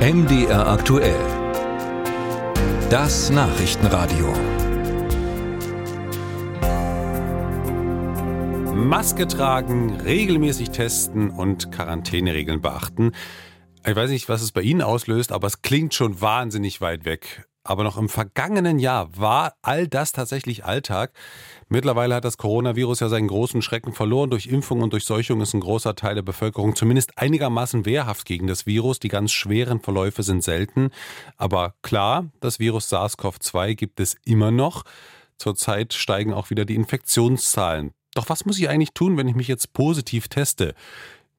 MDR aktuell. Das Nachrichtenradio. Maske tragen, regelmäßig testen und Quarantäneregeln beachten. Ich weiß nicht, was es bei Ihnen auslöst, aber es klingt schon wahnsinnig weit weg. Aber noch im vergangenen Jahr war all das tatsächlich Alltag. Mittlerweile hat das Coronavirus ja seinen großen Schrecken verloren. Durch Impfung und Durchseuchung ist ein großer Teil der Bevölkerung zumindest einigermaßen wehrhaft gegen das Virus. Die ganz schweren Verläufe sind selten. Aber klar, das Virus SARS-CoV-2 gibt es immer noch. Zurzeit steigen auch wieder die Infektionszahlen. Doch was muss ich eigentlich tun, wenn ich mich jetzt positiv teste?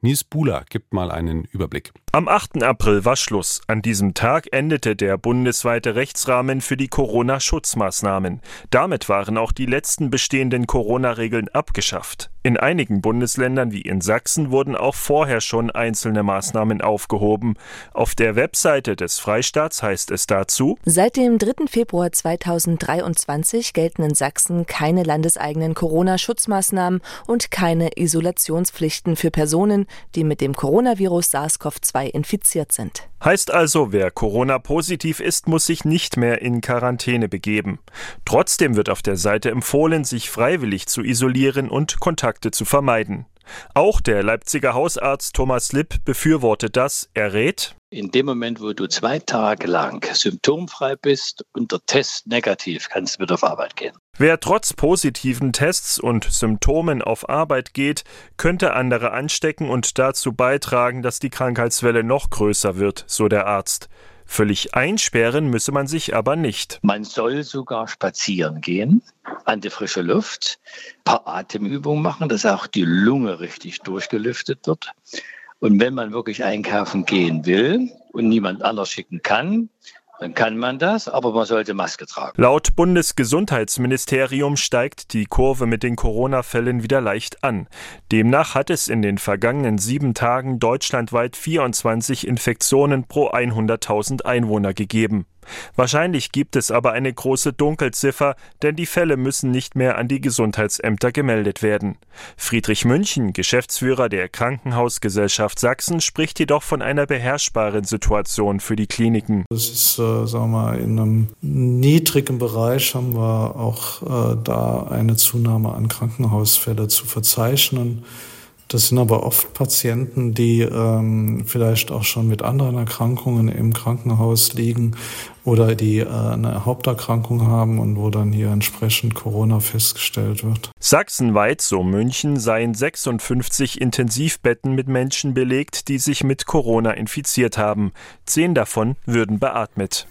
Nils Buhler gibt mal einen Überblick. Am 8. April war Schluss. An diesem Tag endete der bundesweite Rechtsrahmen für die Corona-Schutzmaßnahmen. Damit waren auch die letzten bestehenden Corona-Regeln abgeschafft. In einigen Bundesländern wie in Sachsen wurden auch vorher schon einzelne Maßnahmen aufgehoben. Auf der Webseite des Freistaats heißt es dazu: Seit dem 3. Februar 2023 gelten in Sachsen keine landeseigenen Corona-Schutzmaßnahmen und keine Isolationspflichten für Personen, die mit dem Coronavirus SARS-CoV-2 infiziert sind. Heißt also, wer Corona-positiv ist, muss sich nicht mehr in Quarantäne begeben. Trotzdem wird auf der Seite empfohlen, sich freiwillig zu isolieren und Kontakte zu vermeiden. Auch der Leipziger Hausarzt Thomas Lipp befürwortet das. Er rät, in dem Moment, wo du zwei Tage lang symptomfrei bist und der Test negativ, kannst du wieder auf Arbeit gehen. Wer trotz positiven Tests und Symptomen auf Arbeit geht, könnte andere anstecken und dazu beitragen, dass die Krankheitswelle noch größer wird, so der Arzt. Völlig einsperren müsse man sich aber nicht. Man soll sogar spazieren gehen, an die frische Luft, ein paar Atemübungen machen, dass auch die Lunge richtig durchgelüftet wird. Und wenn man wirklich einkaufen gehen will und niemand anders schicken kann, kann man das, aber man sollte Maske tragen. Laut Bundesgesundheitsministerium steigt die Kurve mit den Corona-Fällen wieder leicht an. Demnach hat es in den vergangenen sieben Tagen deutschlandweit 24 Infektionen pro 100.000 Einwohner gegeben. Wahrscheinlich gibt es aber eine große Dunkelziffer, denn die Fälle müssen nicht mehr an die Gesundheitsämter gemeldet werden. Friedrich München, Geschäftsführer der Krankenhausgesellschaft Sachsen, spricht jedoch von einer beherrschbaren Situation für die Kliniken. Das ist, äh, sagen wir in einem niedrigen Bereich haben wir auch äh, da eine Zunahme an Krankenhausfälle zu verzeichnen. Das sind aber oft Patienten, die ähm, vielleicht auch schon mit anderen Erkrankungen im Krankenhaus liegen oder die äh, eine Haupterkrankung haben und wo dann hier entsprechend Corona festgestellt wird. Sachsenweit, so München, seien 56 Intensivbetten mit Menschen belegt, die sich mit Corona infiziert haben. Zehn davon würden beatmet.